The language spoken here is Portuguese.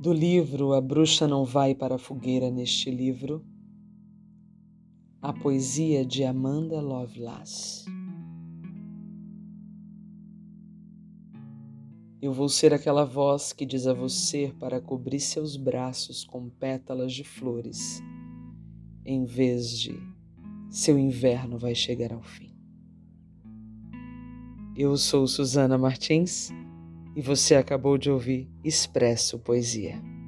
do livro A Bruxa Não Vai para a Fogueira neste livro, a poesia de Amanda Lovelace. Eu vou ser aquela voz que diz a você para cobrir seus braços com pétalas de flores, em vez de seu inverno vai chegar ao fim. Eu sou Susana Martins e você acabou de ouvir Expresso Poesia.